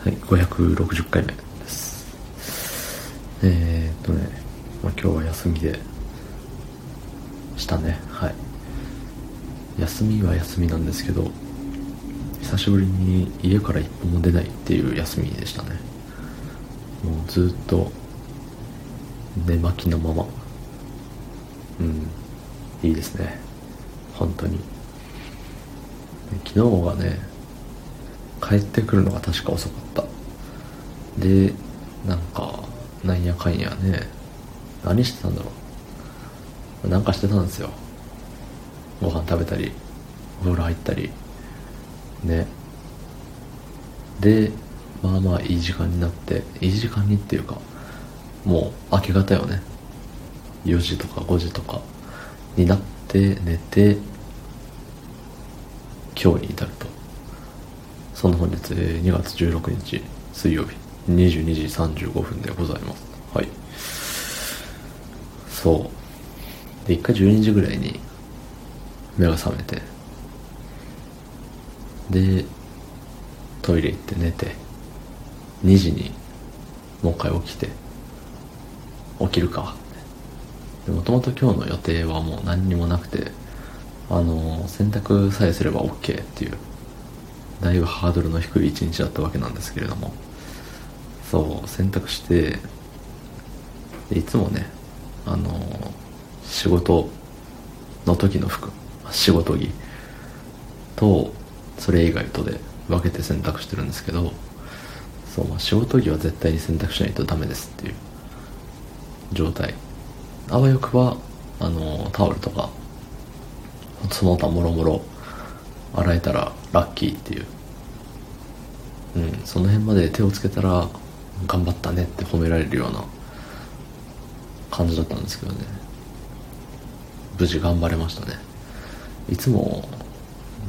はい、560回目です。えー、っとね、まあ、今日は休みでしたね。はい。休みは休みなんですけど、久しぶりに家から一歩も出ないっていう休みでしたね。もうずっと寝巻きのまま。うん、いいですね。本当に。昨日がね、帰ってくるのが確か遅かった。でなんかなんやかんやね何してたんだろう。なんかしてたんですよ。ご飯食べたりお風呂入ったり。ね。でまあまあいい時間になっていい時間にっていうかもう明け方よね。4時とか5時とかになって寝て今日に至ると。その本日えー2月16日水曜日22時35分でございます。はい。そう。で一回12時ぐらいに目が覚めてでトイレ行って寝て2時にもう一回起きて起きるか。もともと今日の予定はもう何にもなくてあの洗濯さえすれば OK っていうだいぶハードルの低い一日だったわけなんですけれども。そう洗濯していつもねあの仕事の時の服仕事着とそれ以外とで分けて洗濯してるんですけどそう、仕事着は絶対に洗濯しないとダメですっていう状態。あわよくばあのタオルとかその他もろもろ洗えたらラッキーっていう。うんその辺まで手をつけたら頑張ったねって褒められるような感じだったんですけどね。無事頑張れましたね。いつも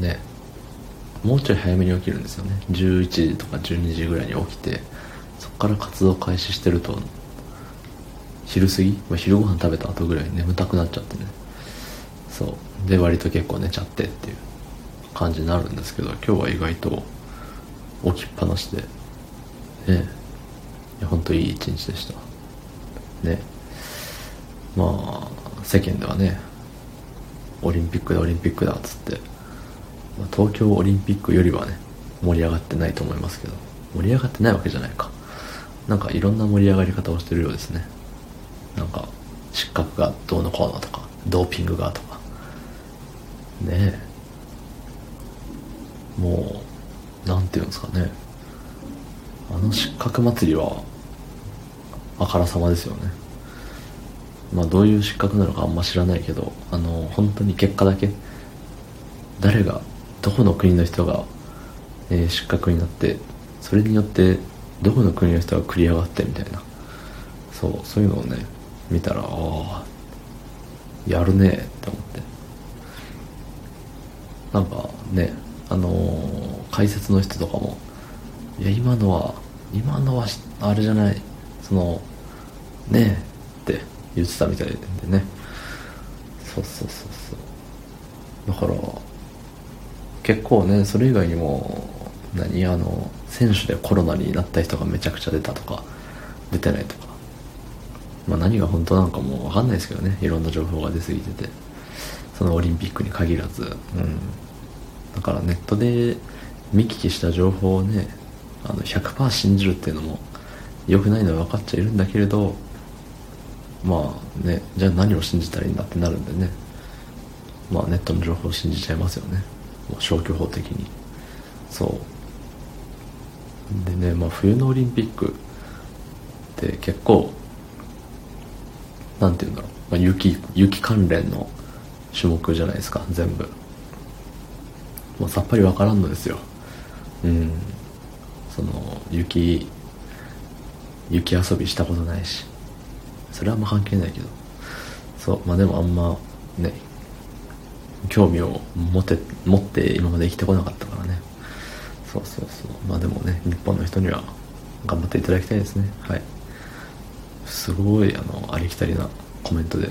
ねもうちょい早めに起きるんですよね。11時とか12時ぐらいに起きてそこから活動開始してると昼過ぎ、まあ、昼ご飯食べた後ぐらい眠たくなっちゃってね。そう。で割と結構寝ちゃってっていう。感じになるんですけど今日は意外と起きっぱなしで。ねいや本当いい一日でした。ね。まあ世間ではねオリンピックだオリンピックだっつって、まあ東京オリンピックよりはね盛り上がってないと思いますけど。盛り上がってないわけじゃないか。なんかいろんな盛り上がり方をしてるようですね。なんか失格がどうのこうのとかドーピングがとか。ねえ。もうなんていうんですかね。あの失格祭りはあからさまですよね。まあどういう失格なのかあんま知らないけどあの本当に結果だけ誰がどこの国の人が、えー失格になってそれによってどこの国の人が繰り上がってみたいな。そうそういうのをね見たらああやるねって思って。なんかねあのー解説の人とかもいや今のは今のはあれじゃないそのねえって言ってたみたいでね。そうそうそうそう。だから結構ねそれ以外にも何あの選手でコロナになった人がめちゃくちゃ出たとか出てないとか。まあ何が本当なのかも分かんないですけどね。いろんな情報が出過ぎてて。そのオリンピックに限らず。うん。だからネットで見聞きした情報をねあの100%信じるっていうのも良くないのは分かっちゃいるんだけれどまあねじゃあ何を信じたらいいんだってなるんでね。まあネットの情報を信じちゃいますよね。もう消去法的に。そう。でねまあ冬のオリンピックって結構なんて言うんだろう、まあ、雪雪関連の種目じゃないですか全部。もうさっぱりわからんのですよ。うん。その雪雪遊びしたことないし。それはあんま関係ないけど。そう。まあでもあんまね興味を持って持って今まで生きてこなかったからね。そうそうそう。まあでもね日本の人には頑張っていただきたいですね。はい。すごいあのありきたりなコメントで